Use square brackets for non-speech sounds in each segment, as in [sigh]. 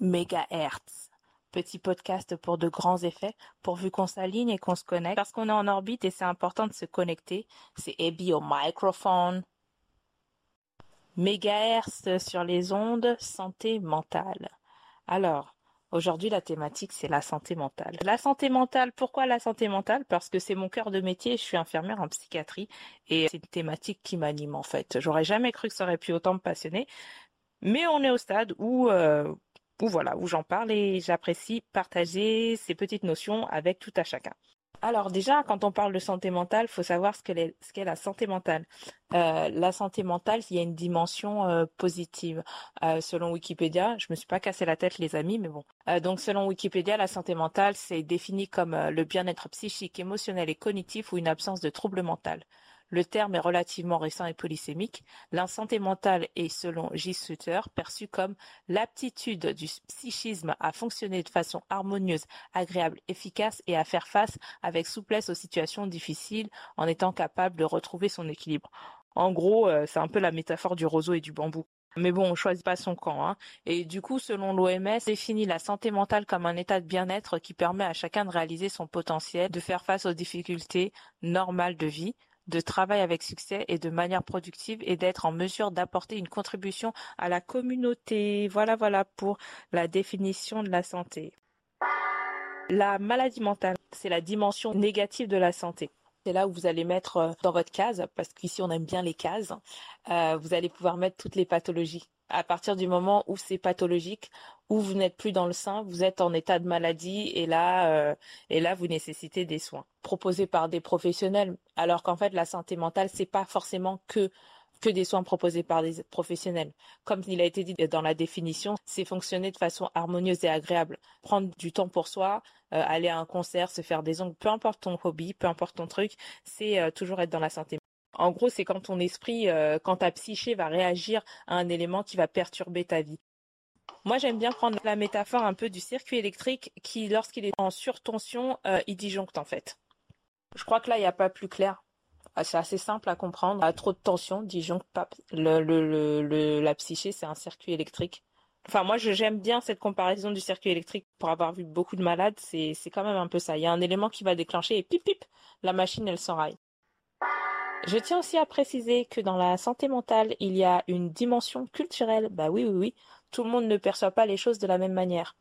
mégahertz. Petit podcast pour de grands effets, pourvu qu'on s'aligne et qu'on se connecte, parce qu'on est en orbite et c'est important de se connecter. C'est Abby au microphone. Mégahertz sur les ondes, santé mentale. Alors, aujourd'hui la thématique c'est la santé mentale. La santé mentale, pourquoi la santé mentale? Parce que c'est mon cœur de métier, je suis infirmière en psychiatrie et c'est une thématique qui m'anime en fait. J'aurais jamais cru que ça aurait pu autant me passionner, mais on est au stade où euh, où voilà, où j'en parle et j'apprécie partager ces petites notions avec tout à chacun. Alors déjà, quand on parle de santé mentale, il faut savoir ce qu'est la santé mentale. Euh, la santé mentale, il y a une dimension euh, positive. Euh, selon Wikipédia, je me suis pas cassé la tête les amis, mais bon. donc selon Wikipédia, la santé mentale, c'est défini comme le bien-être psychique, émotionnel et cognitif ou une absence de trouble mental. Le terme est relativement récent et polysémique. La santé mentale est, selon J. Sutter, perçue comme l'aptitude du psychisme à fonctionner de façon harmonieuse, agréable, efficace et à faire face avec souplesse aux situations difficiles en étant capable de retrouver son équilibre. En gros, euh, c'est un peu la métaphore du roseau et du bambou. Mais bon, on choisit pas son camp. Hein. Et du coup, selon l'OMS, définit la santé mentale comme un état de bien-être qui permet à chacun de réaliser son potentiel, de faire face aux difficultés normales de vie, de travail avec succès et de manière productive et d'être en mesure d'apporter une contribution à la communauté. Voilà, voilà pour la définition de la santé. La maladie mentale, c'est la dimension négative de la santé. C'est là où vous allez mettre euh, dans votre case, parce qu'ici on aime bien les cases, euh, vous allez pouvoir mettre toutes les pathologies à partir du moment où c'est pathologique, où vous n'êtes plus dans le sein, vous êtes en état de maladie et là, euh, et là vous nécessitez des soins proposés par des professionnels. Alors qu'en fait, la santé mentale, c'est pas forcément que que des soins proposés par des professionnels. Comme il a été dit dans la définition, c'est fonctionner de façon harmonieuse et agréable. Prendre du temps pour soi, euh, aller à un concert, se faire des ongles, peu importe ton hobby, peu importe ton truc, c'est euh, toujours être dans la santé en gros, c'est quand ton esprit, euh, quand ta psyché va réagir à un élément qui va perturber ta vie. Moi, j'aime bien prendre la métaphore un peu du circuit électrique qui, lorsqu'il est en surtension, euh, il disjoncte en fait. Je crois que là, il n'y a pas plus clair. Ah, c'est assez simple à comprendre. À trop de tension, disjoncte pas. La psyché, c'est un circuit électrique. Enfin, moi, j'aime bien cette comparaison du circuit électrique. Pour avoir vu beaucoup de malades, c'est quand même un peu ça. Il y a un élément qui va déclencher et pip pip, la machine, elle s'enraille. Je tiens aussi à préciser que dans la santé mentale, il y a une dimension culturelle. Bah oui, oui, oui. Tout le monde ne perçoit pas les choses de la même manière.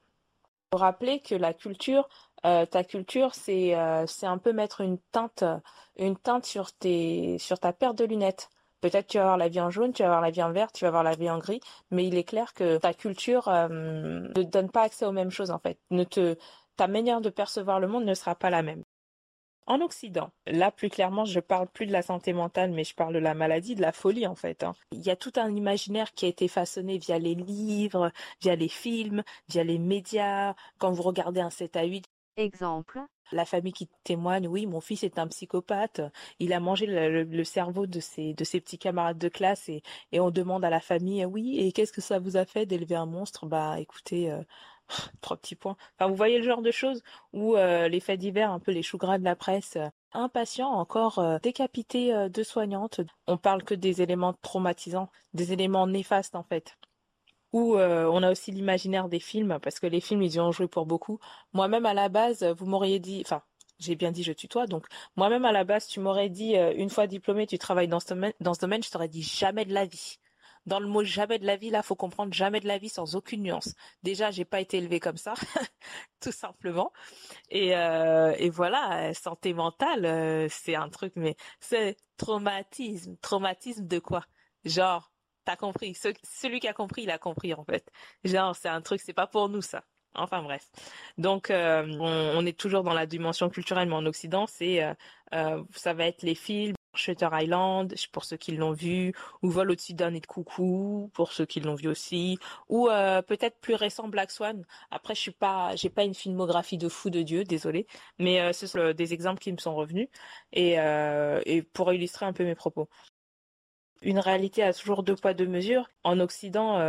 Il rappeler que la culture, euh, ta culture, c'est euh, un peu mettre une teinte, une teinte sur tes, sur ta paire de lunettes. Peut-être tu vas avoir la vie en jaune, tu vas avoir la vie en vert, tu vas avoir la vie en gris, mais il est clair que ta culture euh, ne donne pas accès aux mêmes choses en fait. Ne te, ta manière de percevoir le monde ne sera pas la même. En Occident, là plus clairement, je parle plus de la santé mentale, mais je parle de la maladie, de la folie en fait. Hein. Il y a tout un imaginaire qui a été façonné via les livres, via les films, via les médias. Quand vous regardez un 7 à 8, exemple. La famille qui témoigne, oui, mon fils est un psychopathe, il a mangé le, cerveau de ses, de ses petits camarades de classe et, et on demande à la famille, oui, et qu'est-ce que ça vous a fait d'élever un monstre? Bah écoutez, euh, [laughs] trois petits points. Enfin, vous voyez le genre de choses où euh, les faits divers, un peu les choux gras de la presse, euh, un patient encore euh, décapité de soignante. On parle que des éléments traumatisants, des éléments néfastes en fait. Ou on a aussi l'imaginaire des films, parce que les films, ils y ont joué pour beaucoup. Moi-même, à la base, vous m'auriez dit, enfin, j'ai bien dit je tutoie, donc moi-même, à la base, tu m'aurais dit, une fois diplômé, tu travailles dans ce dans ce domaine je t'aurais dit jamais de la vie dans le mot jamais de la vie, là, faut comprendre jamais de la vie sans aucune nuance. Déjà, j'ai pas été élevée comme ça, [laughs] tout simplement. Et, euh, et voilà, santé mentale, euh, c'est un truc, mais c'est traumatisme. Traumatisme de quoi? Genre, t'as compris. celui qui a compris, il a compris en fait. Genre, c'est un truc, c'est pas pour nous ça. Enfin bref. Donc euh, on, est toujours dans la dimension culturelle, mais en Occident, c'est ça va être les films, Shutter Island pour ceux qui l'ont vu, ou Vol au-dessus d'un nid de coucou pour ceux qui l'ont vu aussi, ou euh, peut-être plus récent Black Swan. Après, je suis pas, j'ai pas une filmographie de fou de Dieu, désolé, mais euh, ce sont des exemples qui me sont revenus euh, et pour illustrer un peu mes propos. Une réalité a toujours deux poids deux mesures. En Occident,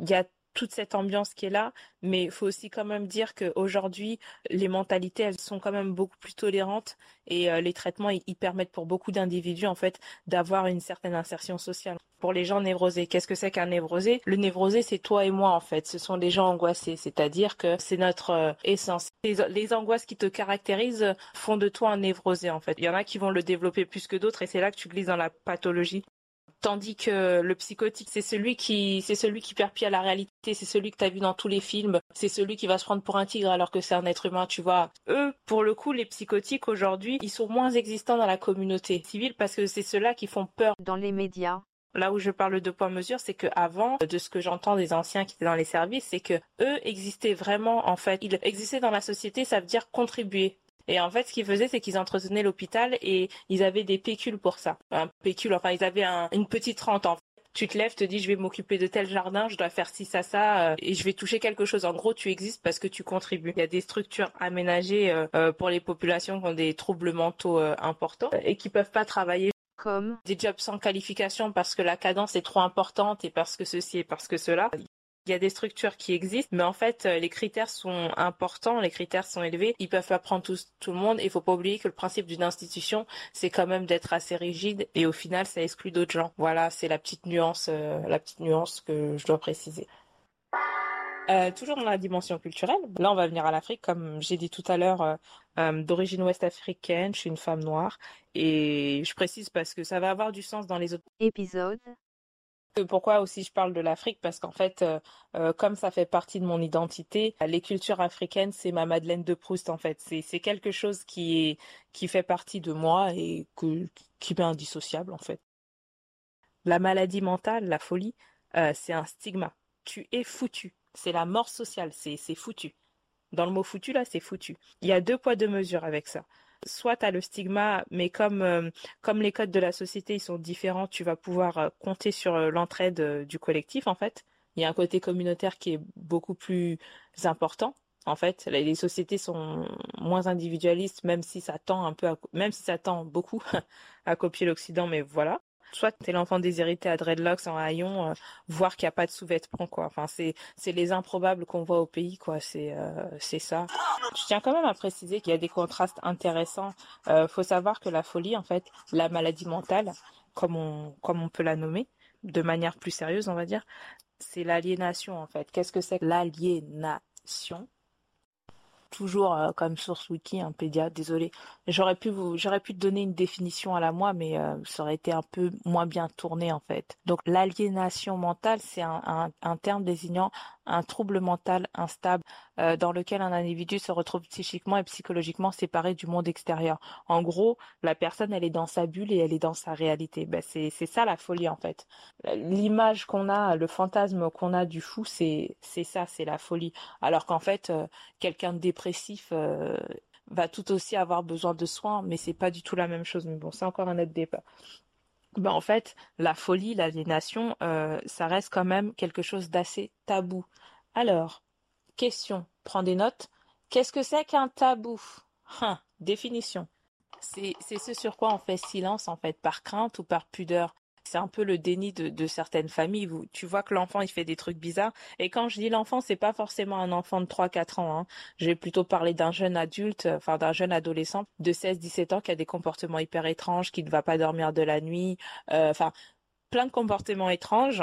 il y a toute cette ambiance qui est là, mais il faut aussi quand même dire qu'aujourd'hui, les mentalités, elles sont quand même beaucoup plus tolérantes et euh, les traitements, ils, permettent pour beaucoup d'individus, en fait, d'avoir une certaine insertion sociale. Pour les gens névrosés, qu'est-ce que c'est qu'un névrosé? Le névrosé, c'est toi et moi, en fait. Ce sont des gens angoissés, c'est-à-dire que c'est notre euh, essence. Les, les, angoisses qui te caractérisent font de toi un névrosé, en fait. Il y en a qui vont le développer plus que d'autres et c'est là que tu glisses dans la pathologie tandis que le psychotique c'est celui qui c'est celui qui perd pied à la réalité c'est celui que tu as vu dans tous les films c'est celui qui va se prendre pour un tigre alors que c'est un être humain tu vois. Eux pour le coup les psychotiques aujourd'hui ils sont moins existants dans la communauté civile parce que c'est ceux-là qui font peur. Dans les médias. Là où je parle de poids mesure, c'est que avant, de ce que j'entends des anciens qui étaient dans les services, c'est que eux existaient vraiment, en fait, ils existaient dans la société, ça veut dire contribuer. Et en fait, ce qu'ils faisaient, c'est qu'ils entretenaient l'hôpital et ils avaient des pécules pour ça. Un pécule, enfin, ils avaient une petite rente. En fait. Tu te lèves, te dis, je vais m'occuper de tel jardin, je dois faire ci, ça, ça, euh, et je vais toucher quelque chose. En gros, tu existes parce que tu contribues. Il y a des structures aménagées euh, euh, pour les populations qui ont des troubles mentaux importants et qui peuvent pas travailler comme? Des jobs sans qualification parce que la cadence est trop importante et parce que ceci et parce que cela. Il y a des structures qui existent, mais en fait, euh, les critères sont importants, les critères sont élevés. Ils peuvent pas prendre tout, le monde. Il faut pas oublier que le principe d'une institution, c'est quand même d'être assez rigide et au final, ça exclut d'autres gens. Voilà, c'est la petite nuance, euh, la petite nuance que je dois préciser. Euh, toujours dans la dimension culturelle, là on va venir à l'Afrique, comme j'ai dit tout à l'heure, d'origine ouest africaine, je suis une femme noire, et je précise parce que ça va avoir du sens dans les autres épisodes. Pourquoi aussi je parle de l'Afrique? Parce qu'en fait, euh, euh, comme ça fait partie de mon identité, les cultures africaines, c'est ma Madeleine de Proust en fait. C'est quelque chose qui fait partie de moi et que, qui m'est indissociable en fait. La maladie mentale, la folie, euh, c'est un stigma. Tu es foutu. C'est la mort sociale. C'est foutu. Dans le mot foutu là, c'est foutu. Il y a deux poids deux mesures avec ça soit tu as le stigma, mais comme, euh, comme les codes de la société ils sont différents, tu vas pouvoir euh, compter sur euh, l'entraide du collectif en fait. Il y a un côté communautaire qui est beaucoup plus important. En fait, les sociétés sont moins individualistes, même si ça tend un peu, même si ça tend beaucoup [laughs] à copier l'Occident, mais voilà soit t'es l'enfant déshérité à dreadlocks en haillons, euh, voir qu'il n'y a pas de sous-vêtements quoi. Enfin c'est c'est les improbables qu'on voit au pays quoi. C'est euh, c'est ça. Je tiens quand même à préciser qu'il y a des contrastes intéressants. Euh, faut savoir que la folie en fait, la maladie mentale, comme on comme on peut la nommer, de manière plus sérieuse on va dire, c'est l'aliénation en fait. Qu'est-ce que c'est l'aliénation? Toujours euh, comme source wiki, un pédiatre. Désolé, j'aurais pu vous, j'aurais pu donner une définition à la moi, mais euh, ça aurait été un peu moins bien tourné en fait. Donc l'aliénation mentale, c'est un, terme désignant un trouble mental instable euh, dans lequel un individu se retrouve psychiquement et psychologiquement séparé du monde extérieur. En gros, la personne, elle est dans sa bulle et elle est dans sa réalité. Ben, c'est ça la folie en fait. L'image qu'on a, le fantasme qu'on a du fou, c'est ça, c'est la folie. Alors qu'en fait, euh, quelqu'un de dépressif euh, va tout aussi avoir besoin de soins, mais c'est pas du tout la même chose. Mais bon, c'est encore un autre débat. Ben, en fait, la folie, l'aliénation, euh, ça reste quand même quelque chose d'assez tabou. Alors, question, prends des notes. Qu'est-ce que c'est qu'un tabou? Hein, Définition. C'est ce sur quoi on fait silence, en fait, par crainte ou par pudeur c'est un peu le déni de, certaines familles. Tu vois que l'enfant il fait des trucs bizarres. Et quand je dis l'enfant, c'est pas forcément un enfant de 3-4 ans. Hein. Je vais plutôt parler d'un jeune adulte, enfin d'un jeune adolescent de 16-17 ans qui a des comportements hyper étranges, qui ne va pas dormir de la nuit, euh, enfin plein de comportements étranges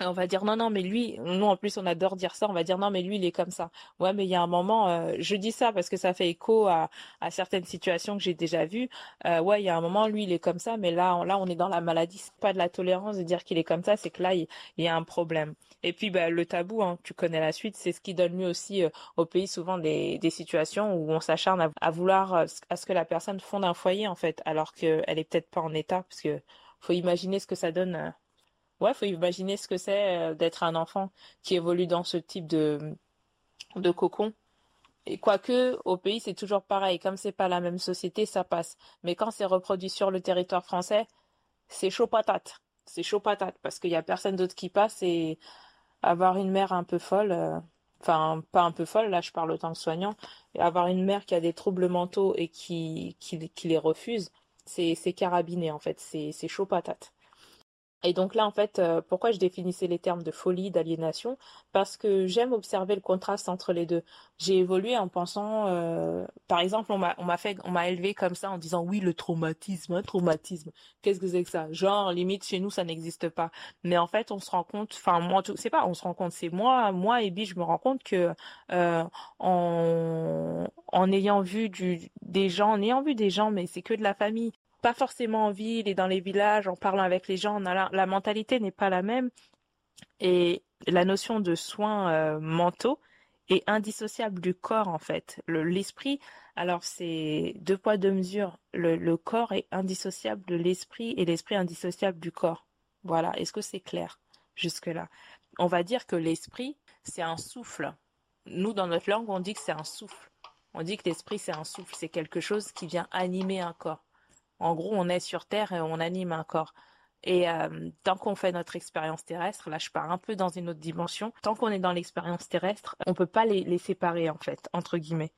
on va dire non non mais lui nous en plus on adore dire ça on va dire non mais lui il est comme ça. Ouais mais il y a un moment euh, je dis ça parce que ça fait écho à, certaines situations que j'ai déjà vues. Euh, ouais il y a un moment lui il est comme ça mais là là on est dans la maladie. C'est pas de la tolérance de dire qu'il est comme ça c'est que là il, y a un problème. Et puis bah, le tabou hein, tu connais la suite c'est ce qui donne lieu aussi euh, au pays souvent des, des situations où on s'acharne à, à, vouloir à ce que la personne fonde un foyer en fait alors qu'elle est peut-être pas en état parce que faut imaginer ce que ça donne ouais, faut imaginer ce que c'est euh, d'être un enfant qui évolue dans ce type de, de cocon. Et quoique, au pays, c'est toujours pareil. Comme c'est pas la même société, ça passe. Mais quand c'est reproduit sur le territoire français, c'est chaud patate. C'est chaud patate parce qu'il y a personne d'autre qui passe et avoir une mère un peu folle, euh, enfin, pas un peu folle, là, je parle autant que soignant, avoir une mère qui a des troubles mentaux et qui, qui, les refuse, c'est, c'est carabiné, en fait. C'est, c'est chaud patate. Et donc là, en fait, euh, pourquoi je définissais les termes de folie, d'aliénation? Parce que j'aime observer le contraste entre les deux. J'ai évolué en pensant, euh, par exemple, on m'a, fait, on m'a élevé comme ça en disant oui, le traumatisme, un traumatisme. Qu'est-ce que c'est que ça? Genre, limite, chez nous, ça n'existe pas. Mais en fait, on se rend compte, enfin, moi, c'est pas, on se rend compte, c'est moi, moi, et je me rends compte que, euh, en, en ayant vu du, des gens, en ayant vu des gens, mais c'est que de la famille, pas forcément en ville et dans les villages, en parlant avec les gens, la, mentalité n'est pas la même. Et la notion de soins euh, mentaux est indissociable du corps, en fait. L'esprit, alors c'est deux poids, deux mesures. Le, le corps est indissociable de l'esprit et l'esprit indissociable du corps. Voilà, est-ce que c'est clair jusque-là? On va dire que l'esprit, c'est un souffle. Nous, dans notre langue, on dit que c'est un souffle. On dit que l'esprit, c'est un souffle, c'est quelque chose qui vient animer un corps. En gros, on est sur Terre et on anime un corps. Et euh, tant qu'on fait notre expérience terrestre, là je pars un peu dans une autre dimension, tant qu'on est dans l'expérience terrestre, on peut pas les, séparer en fait, entre guillemets.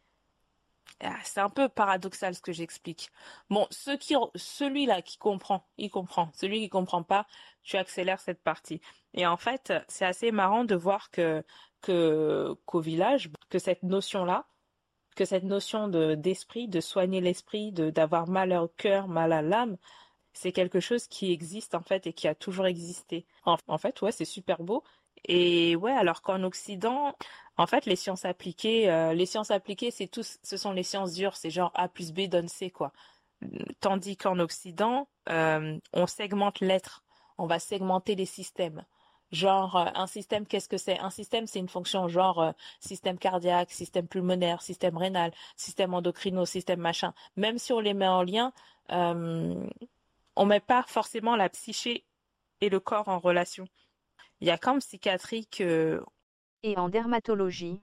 Ah, c'est un peu paradoxal ce que j'explique. Bon, qui, celui-là qui comprend, il comprend. Celui qui comprend pas, tu accélères cette partie. Et en fait, c'est assez marrant de voir que que qu'au village, que cette notion-là, que cette notion de d'esprit, de soigner l'esprit, de d'avoir mal au cœur, mal à l'âme, c'est quelque chose qui existe en fait et qui a toujours existé. En, fait, ouais, c'est super beau. Et ouais, alors qu'en Occident, en fait, les sciences appliquées, euh, les sciences appliquées, c'est tous, ce sont les sciences dures, c'est genre A plus B donne C quoi. Tandis qu'en Occident, euh, on segmente l'être, on va segmenter les systèmes. Genre, euh, un système, qu'est-ce que c'est? Un système, c'est une fonction genre euh, système cardiaque, système pulmonaire, système rénal, système endocrino, système machin. Même si on les met en lien, euh, on met pas forcément la psyché et le corps en relation. Il y a qu'en psychiatrie que... Et en dermatologie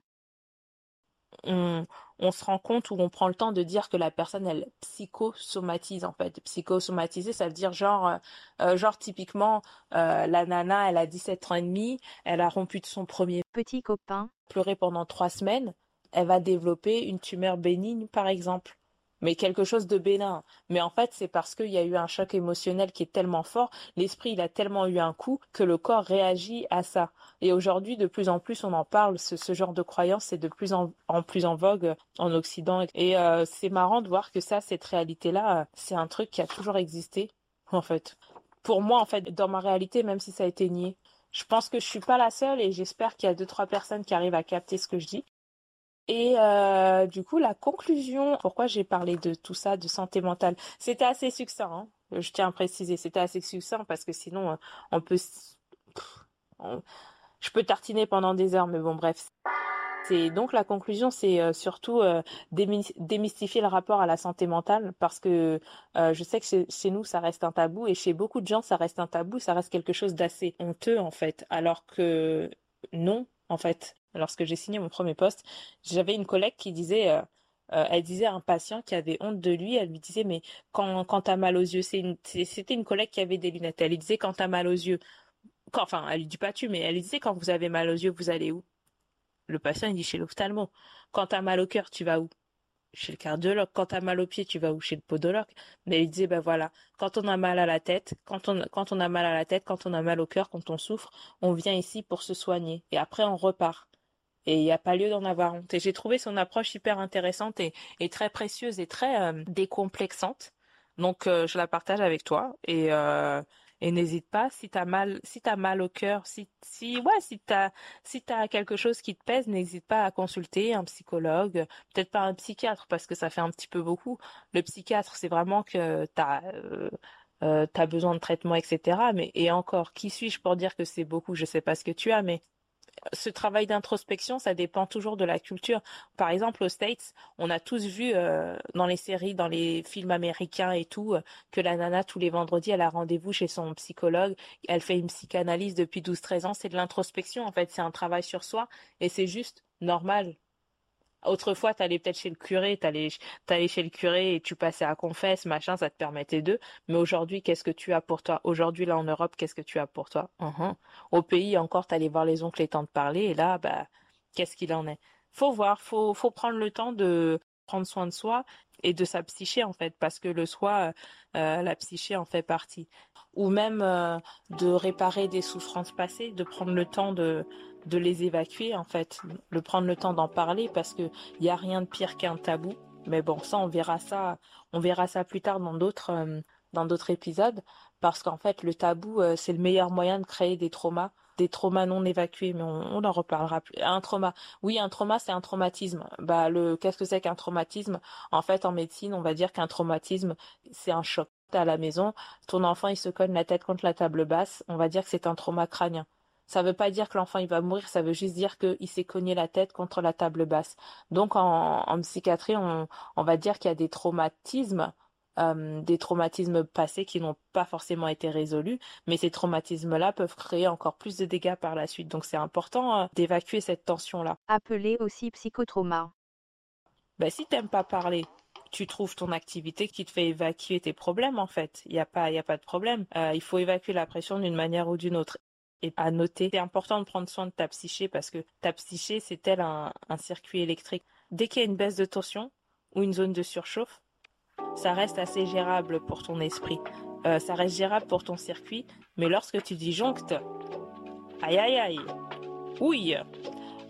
on, on, se rend compte ou on prend le temps de dire que la personne elle psychosomatise en fait. Psychosomatiser, ça veut dire genre euh, euh genre typiquement euh, la nana, elle a 17 ans et demi, elle a rompu de son premier petit copain, pleuré pendant trois semaines, elle va développer une tumeur bénigne par exemple mais quelque chose de bénin. Mais en fait, c'est parce qu'il y a eu un choc émotionnel qui est tellement fort, l'esprit, il a tellement eu un coup que le corps réagit à ça. Et aujourd'hui, de plus en plus, on en parle, ce, genre de croyance est de plus en, plus en vogue en Occident. Et euh, c'est marrant de voir que ça, cette réalité-là, c'est un truc qui a toujours existé, en fait. Pour moi, en fait, dans ma réalité, même si ça a été nié, je pense que je suis pas la seule et j'espère qu'il y a deux, trois personnes qui arrivent à capter ce que je dis. Et euh, du coup, la conclusion, pourquoi j'ai parlé de tout ça, de santé mentale, c'était assez succinct. Hein je tiens à préciser, c'était assez succinct parce que sinon, euh, on peut, je peux tartiner pendant des heures, mais bon, bref. C'est donc la conclusion, c'est euh, surtout démystifier le rapport à la santé mentale parce que je sais que chez, nous ça reste un tabou et chez beaucoup de gens ça reste un tabou, ça reste quelque chose d'assez honteux en fait, alors que non, en fait lorsque j'ai signé mon premier poste, j'avais une collègue qui disait, euh, euh, elle disait à un patient qui avait honte de lui, elle lui disait mais quand quand t'as mal aux yeux, c'était une, collègue qui avait des lunettes, elle lui disait quand t'as mal aux yeux, enfin elle lui dit pas tu, mais elle lui disait quand vous avez mal aux yeux, vous allez où? Le patient il dit chez l'ophtalmo. Quand t'as mal au cœur, tu vas où? Chez le cardiologue. Quand t'as mal au pied, tu vas où? Chez le podologue. Mais il disait, ben voilà, quand on a mal à la tête, quand on, quand on a mal à la tête, quand on a mal au cœur, quand on souffre, on vient ici pour se soigner. Et après, on repart. Et il n'y a pas lieu d'en avoir honte. Et j'ai trouvé son approche hyper intéressante et, très précieuse et très euh, décomplexante. Donc euh, je la partage avec toi et euh, et n'hésite pas si t'as mal si t'as mal au cœur si si ouais si t'as si t'as quelque chose qui te pèse n'hésite pas à consulter un psychologue peut-être pas un psychiatre parce que ça fait un petit peu beaucoup le psychiatre c'est vraiment que t'as t'as besoin de traitement etc mais et encore qui suis-je pour dire que c'est beaucoup? Je sais pas ce que tu as mais ce travail d'introspection, ça dépend toujours de la culture. Par exemple, aux States, on a tous vu euh, dans les séries, dans les films américains et tout, euh, que la nana, tous les vendredis, elle a rendez-vous chez son psychologue. Elle fait une psychanalyse depuis 12-13 ans. C'est de l'introspection, en fait. C'est un travail sur soi et c'est juste normal. Autrefois, t'allais peut-être chez le curé, t'allais, t'allais chez le curé et tu passais à confesse, machin, ça te permettait d'eux. Mais aujourd'hui, qu'est-ce que tu as pour toi? Aujourd'hui, là en Europe, qu'est-ce que tu as pour toi? Uh-huh. Au pays, encore, t'allais voir les oncles et tantes parler, et là, bah, qu'est-ce qu'il en est? Faut voir, faut, faut prendre le temps de prendre soin de soi et de sa psyché en fait, parce que le soi, euh, la psyché en fait partie. Ou même euh, de réparer des souffrances passées, de prendre le temps de, de les évacuer en fait, de prendre le temps d'en parler parce que il y a rien de pire qu'un tabou. Mais bon, ça on verra ça, on verra ça plus tard dans d'autres euh, dans d'autres épisodes parce qu'en fait le tabou c'est le meilleur moyen de créer des traumas des traumas non évacués, mais on, en reparlera plus. Un trauma, oui, un trauma, c'est un traumatisme. Bah, le, qu'est-ce que c'est qu'un traumatisme? En fait, en médecine, on va dire qu'un traumatisme, c'est un choc. à la maison, ton enfant, il se cogne la tête contre la table basse, on va dire que c'est un trauma crânien. Ça veut pas dire que l'enfant il va mourir, ça veut juste dire qu'il s'est cogné la tête contre la table basse. Donc en, psychiatrie, on va dire qu'il y a des traumatismes euh, des traumatismes passés qui n'ont pas forcément été résolus, mais ces traumatismes-là peuvent créer encore plus de dégâts par la suite. Donc c'est important euh, d'évacuer cette tension-là. Appelé aussi psychotrauma. Ben, si t'aimes pas parler, tu trouves ton activité qui te fait évacuer tes problèmes en fait. Il n'y a pas, il a pas de problème. Euh, il faut évacuer la pression d'une manière ou d'une autre. Et à noter, c'est important de prendre soin de ta psyché parce que ta psyché c'est tel un circuit électrique. Dès qu'il y a une baisse de tension ou une zone de surchauffe, ça reste assez gérable pour ton esprit. Euh, ça reste gérable pour ton circuit, mais lorsque tu disjonctes, aïe aïe aïe, oui,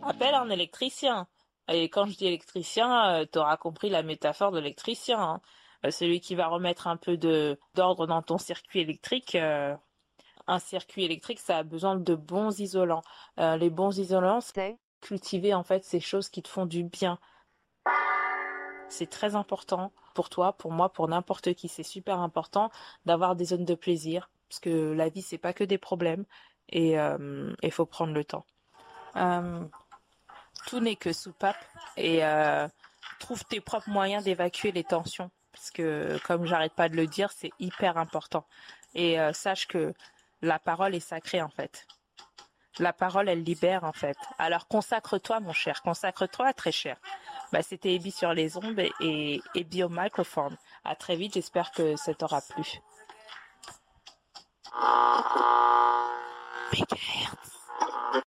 appelle un électricien. Et quand je dis électricien, euh, tu auras compris la métaphore de l'électricien. Hein. Euh, celui qui va remettre un peu de d'ordre dans ton circuit électrique. un circuit électrique, ça a besoin de bons isolants. les bons isolants, c'est cultiver en fait ces choses qui te font du bien. C'est très important pour toi, pour moi, pour n'importe qui. C'est super important d'avoir des zones de plaisir parce que la vie c'est pas que des problèmes et il euh, faut prendre le temps. Euh, tout n'est que soupape et euh, trouve tes propres moyens d'évacuer les tensions parce que comme j'arrête pas de le dire, c'est hyper important. Et sache que la parole est sacrée en fait. La parole, elle libère en fait. Alors consacre-toi, mon cher, consacre-toi, très cher. Bah, c'était Ebi sur les ondes et Ebi au microphone. À très vite, j'espère que ça t'aura plu. Big